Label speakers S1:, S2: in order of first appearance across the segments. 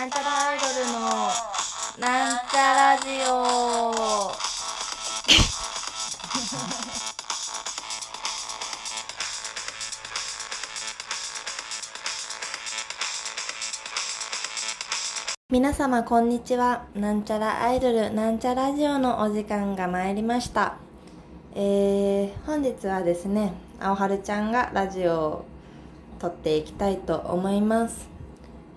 S1: なんちゃらアイドルのなんちゃラジオ。皆様こんにちは。なんちゃらアイドルなんちゃラジオのお時間が参りました。えー、本日はですね青春ちゃんがラジオを撮っていきたいと思います。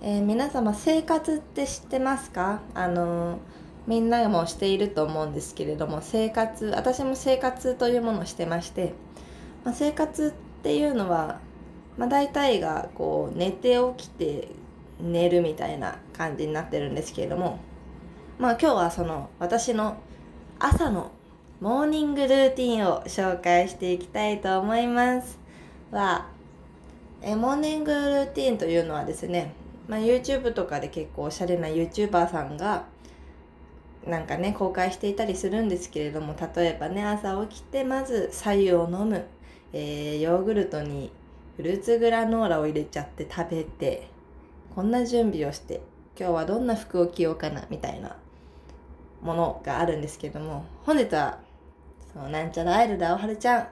S1: えー、皆様生活って知ってますか？あの、みんなもしていると思うんですけれども生活私も生活というものをしてまして、まあ、生活っていうのは、まあ、大体がこう寝て起きて寝るみたいな感じになってるんですけれどもまあ今日はその私の朝のモーニングルーティンを紹介していきたいと思います。はえモーニングルーティンというのはですね、まあ、YouTube とかで結構おしゃれな YouTuber さんがなんかね公開していたりするんですけれども例えばね朝起きてまず白湯を飲む、えー、ヨーグルトにフルーツグラノーラを入れちゃって食べてこんな準備をして今日はどんな服を着ようかなみたいなものがあるんですけれども本日はそのなんちゃらアイドル青春ちゃん、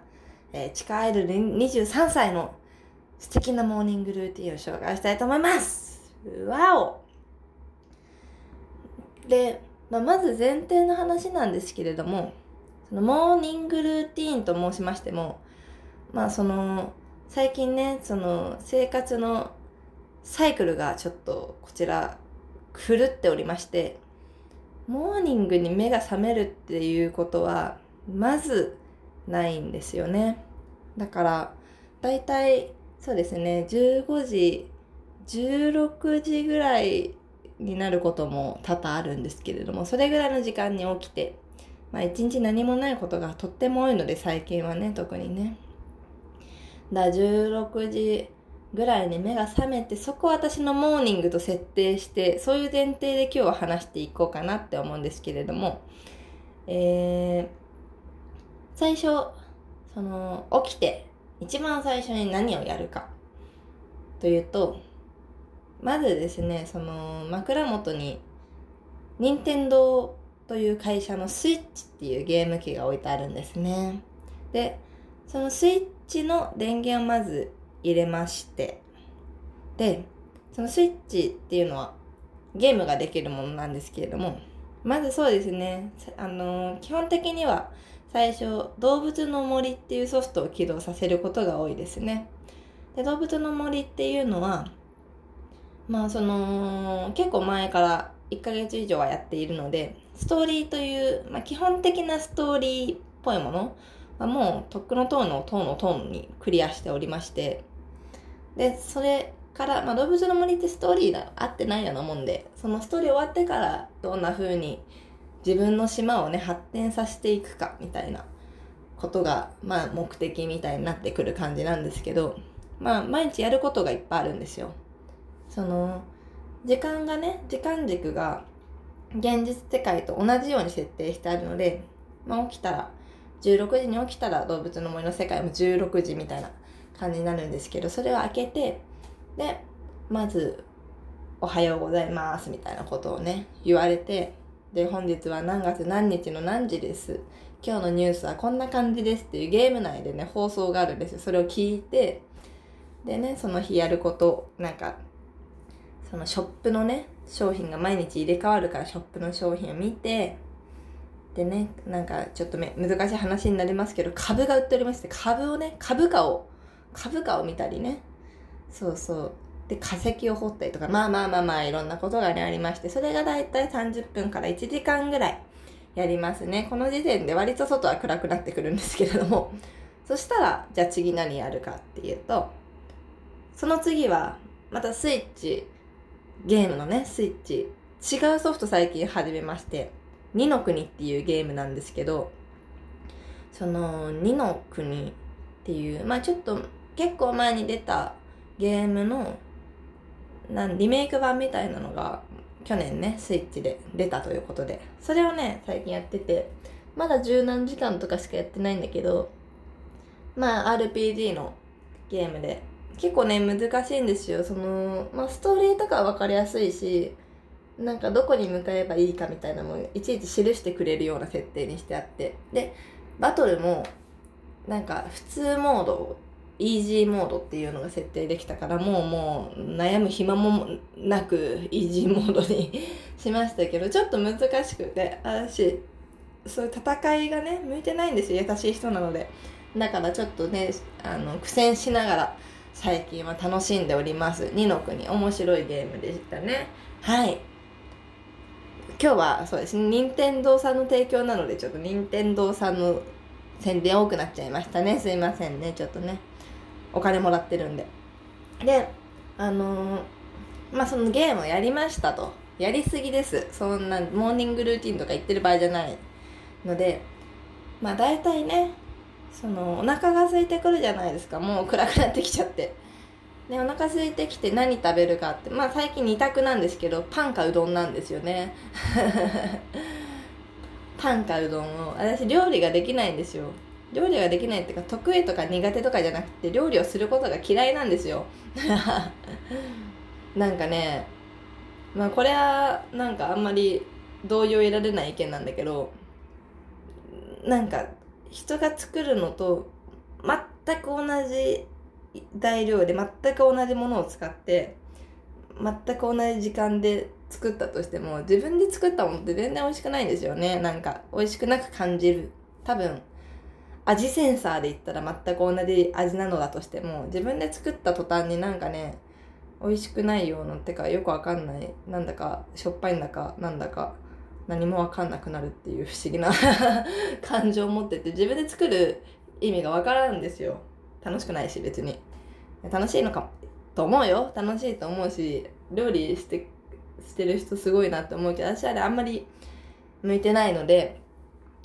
S1: えー、地下アイドル23歳の素敵なモーニングルーティンを紹介したいと思います。わお。で、まあ、まず前提の話なんですけれどもそのモーニングルーティーンと申しましてもまあその最近ねその生活のサイクルがちょっとこちら狂っておりましてモーニングに目が覚めるっていうことはまずないんですよね。だからだいたいそうですね15時16時ぐらいになることも多々あるんですけれどもそれぐらいの時間に起きてまあ一日何もないことがとっても多いので最近はね特にね。だ16時ぐらいに目が覚めて、そこを私のモーニングと設定して、そういう前提で今日は話していこうかなって思うんですけれども、えー、最初、その、起きて、一番最初に何をやるか、というと、まずですね、その、枕元に、任天堂という会社のスイッチっていうゲーム機が置いてあるんですね。で、そのスイッチの電源をまず入れましてでそのスイッチっていうのはゲームができるものなんですけれどもまずそうですねあの基本的には最初動物の森っていうソフトを起動させることが多いですねで動物の森っていうのはまあその結構前から1ヶ月以上はやっているのでストーリーという、まあ、基本的なストーリーっぽいものはもうとっくの塔の塔の塔にクリアしておりましてで、それから、まあ、動物の森ってストーリーが合ってないようなもんで、そのストーリー終わってからどんな風に自分の島をね、発展させていくかみたいなことが、まあ、目的みたいになってくる感じなんですけど、まあ、毎日やることがいっぱいあるんですよ。その、時間がね、時間軸が現実世界と同じように設定してあるので、まあ、起きたら、16時に起きたら動物の森の世界も16時みたいな感じになるんですけど、それを開けて、で、まず、おはようございますみたいなことをね、言われて、で、本日は何月何日の何時です？今日のニュースはこんな感じですっていうゲーム内でね、放送があるんですよ。それを聞いて、でね、その日やること、なんか、そのショップのね、商品が毎日入れ替わるからショップの商品を見て、でね、なんかちょっと難しい話になりますけど、株が売っておりまして、株をね、株価を株価を見たりね。そうそう。で化石を掘ったりとかまあまあまあまあいろんなことが、ね、ありましてそれがだいたい30分から1時間ぐらいやりますね。この時点で割と外は暗くなってくるんですけれども。そしたらじゃあ次何やるかっていうとその次はまたスイッチゲームのねスイッチ。違うソフト最近始めまして。2の国っていうゲームなんですけど。その2の国っていうまあちょっと結構前に出たゲームのなんリメイク版みたいなのが去年ねスイッチで出たということで。それをね最近やってて。まだ十何時間とかしかやってないんだけど。まあ RPG のゲームで結構ね難しいんですよ。そのまあストーリーとかは分かりやすいしなんかどこに向かえばいいかみたいなのもいちいち記してくれるような設定にしてあって。でバトルもなんか普通モードイージーモードっていうのが設定できたからもうもう悩む暇もなくイージーモードに しましたけどちょっと難しくて私そういう戦いがね向いてないんですよ。優しい人なので。だからちょっとねあの苦戦しながら最近は楽しんでおります。二の国面白いゲームでしたね。はい。今日はそうですね。任天堂さんの提供なのでちょっと任天堂さんの宣伝多くなっちゃいましたね。すいませんね。ちょっとね。お金もらってるんで。であのー、まあそのゲームをやりましたと。やりすぎです。そんなモーニングルーティンとか言ってる場合じゃないので。まあ大体ねそのお腹が空いてくるじゃないですか。もう暗くなってきちゃって。でお腹空いてきて何食べるかって。まあ最近2択なんですけどパンかうどんなんですよね。パンかうどんを。私料理ができないんですよ。料理ができないっていうか得意とか苦手とかじゃなくて料理をすることが嫌いなんですよ。なんかねまあこれはなんかあんまり同意を得られない意見なんだけどなんか人が作るのと全く同じ材料で全く同じものを使って全く同じ時間で作ったとしても自分で作ったものって全然美味しくないんですよね。なんか美味しくなく感じる。多分味センサーで言ったら全く同じ味なのだとしても自分で作った途端になんかね美味しくないようなってかよくわかんない。なんだかしょっぱいんだかなんだか。何もわかんなくなるっていう不思議な 感情を持ってて自分で作る意味がわからんですよ。楽しくないし別に。楽しいのかもと思うよ。楽しいと思うし料理してしてる人すごいなって思うけど私あれあんまり向いてないので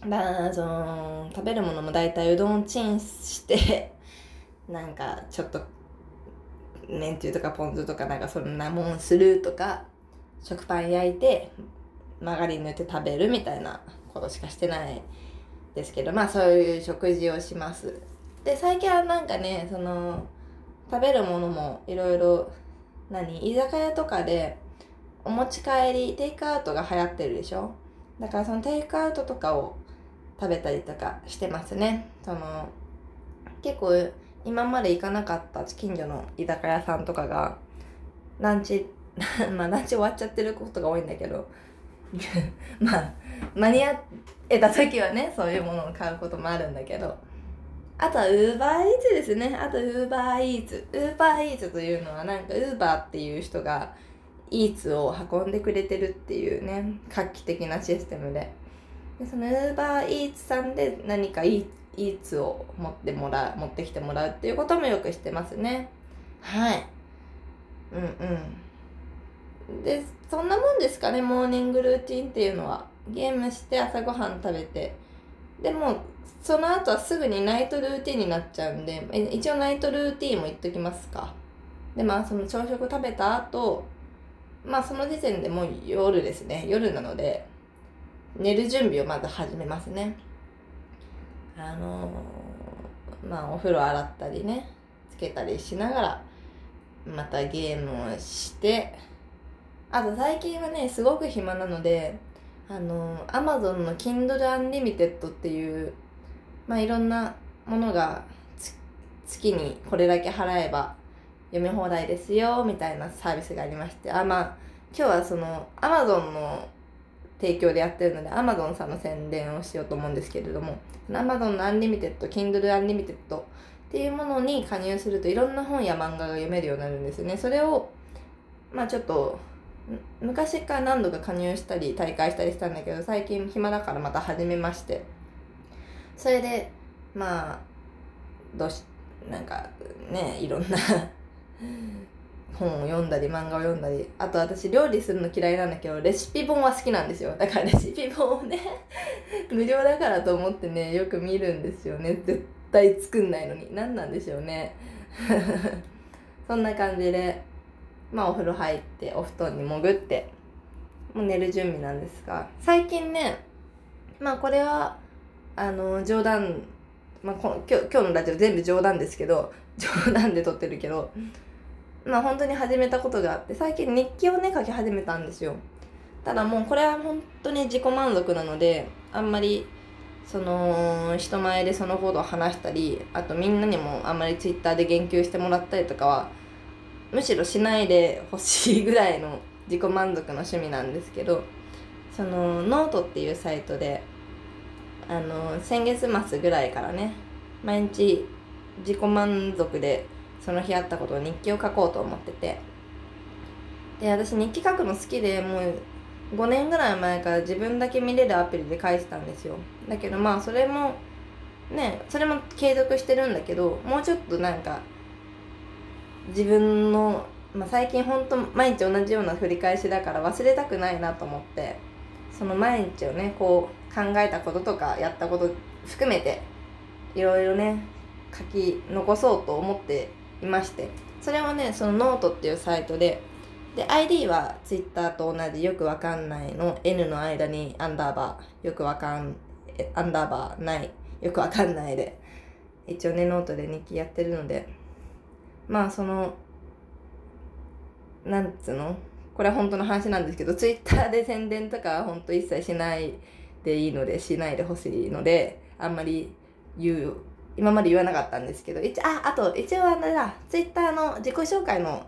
S1: だからその食べるものも大体うどんチンして なんかちょっとめんつゆとかポン酢とかなんかそんなもんするとか食パン焼いてマーガリン塗って食べるみたいなことしかしてないですけどまあそういう食事をします。で最近はなんかねその食べるものもいろいろ何居酒屋とかでお持ち帰りテイクアウトが流行ってるでしょ？だからそのテイクアウトとかを食べたりとかしてますね。その結構今まで行かなかった近所の居酒屋さんとかがランチ まあランチ終わっちゃってることが多いんだけど まあ間に合えた時はねそういうものを買うこともあるんだけど。あとはウーバーイーツですね。あとウーバーイーツ。ウーバーイーツというのはなんかウーバーっていう人がイーツを運んでくれてるっていうね画期的なシステムで。でそのウーバーイーツさんで何かイーツを持ってもらう持ってきてもらうっていうこともよくしてますね。はい。うんうん。です。そんなもんですかねモーニングルーティンっていうのは。ゲームして朝ごはん食べて。でもその後はすぐにナイトルーティンになっちゃうんで一応ナイトルーティンも言っときますか。でまあその朝食食べた後まあその時点でもう夜ですね。夜なので寝る準備をまず始めますね。あのー、まあお風呂洗ったりねつけたりしながらまたゲームをしてあと最近はねすごく暇なのであのアマゾンの Kindle Unlimited っていうまあいろんなものが月にこれだけ払えば読み放題ですよみたいなサービスがありましてあまあ今日はその Amazon の提供でやってるので Amazon さんの宣伝をしようと思うんですけれども Amazon の Unlimited Kindle Unlimited っていうものに加入するといろんな本や漫画が読めるようになるんですよね。それをまあちょっと昔から何度か加入したり大会したりしたんだけど最近暇だからまた始めまして。それでまあどうしなんかねいろんな 本を読んだり漫画を読んだりあと私料理するの嫌いなんだけどレシピ本は好きなんですよ。だからレシピ本をね 無料だからと思ってねよく見るんですよね。絶対作んないのに。何なんでしょうね。そんな感じでまあお風呂入ってお布団に潜ってもう寝る準備なんですが最近ねまあこれはあの冗談まあ、こ今日今日のラジオ全部冗談ですけど 冗談で撮ってるけどまあ本当に始めたことがあって最近日記をね書き始めたんですよ。ただもうこれは本当に自己満足なのであんまりその人前でそのことを話したりあとみんなにもあんまりツイッターで言及してもらったりとかはむしろしないでほしいぐらいの自己満足の趣味なんですけどそのノートっていうサイトであの先月末ぐらいからね毎日自己満足でその日あったことを日記を書こうと思ってて。で私日記書くの好きでもう5年ぐらい前から自分だけ見れるアプリで書いてたんですよ。だけどまあそれもねそれも継続してるんだけどもうちょっとなんか自分の、まあ、最近ほんと毎日同じような振り返しだから忘れたくないなと思ってその毎日をねこう考えたこととかやったこと含めていろいろね書き残そうと思っていましてそれはねそのノートっていうサイトでで ID は Twitter と同じよくわかんないの N の間にアンダーバーよくわかんアンダーバーないよくわかんないで一応ねノートで日記やってるのでまあそのなんつうのこれは本当の話なんですけど Twitter で宣伝とかは本当一切しないでいいのでしないでほしいのであんまり言う今まで言わなかったんですけど一ああと一応あれだ Twitter の自己紹介の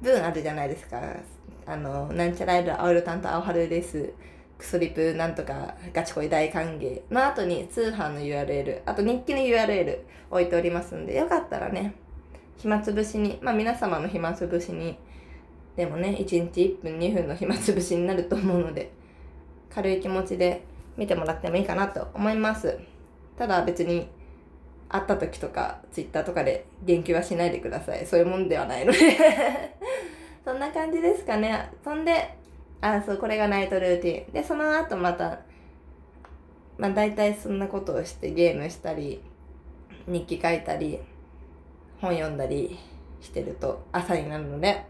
S1: 文あるじゃないですか。あの、なんちゃらいる青色担当青春です。クソリプなんとかガチ恋大歓迎の後に通販の URL、あと日記の URL 置いておりますんで、よかったらね、暇つぶしに、まあ皆様の暇つぶしに、でもね、1日1分2分の暇つぶしになると思うので、軽い気持ちで見てもらってもいいかなと思います。ただ別に会った時とか、ツイッターとかで言及はしないでください。そういうもんではないので そんな感じですかね。そんで、あ、そう、これがナイトルーティン。で、その後また、まあ大体そんなことをしてゲームしたり、日記書いたり、本読んだりしてると朝になるので、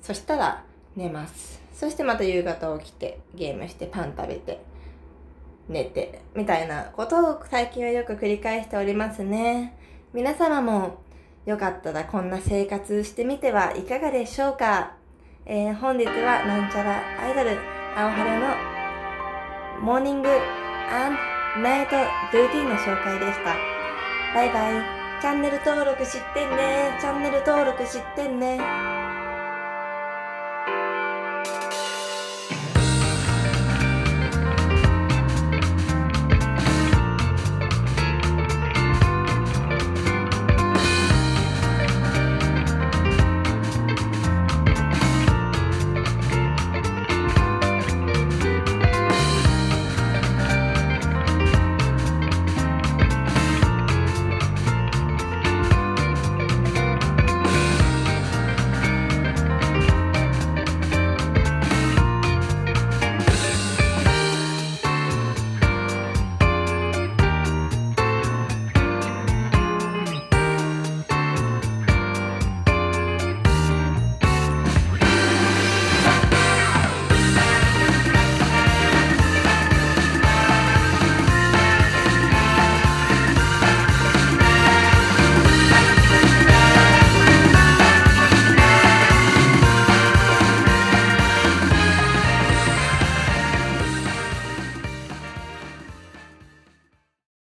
S1: そしたら寝ます。そしてまた夕方起きてゲームしてパン食べて寝て、みたいなことを最近はよく繰り返しておりますね。皆様もよかったらこんな生活してみてはいかがでしょうか、えー、本日はなんちゃらアイドル、青春のモーニングナイトルーティンの紹介でした。バイバイ。チャンネル登録してね。チャンネル登録してね。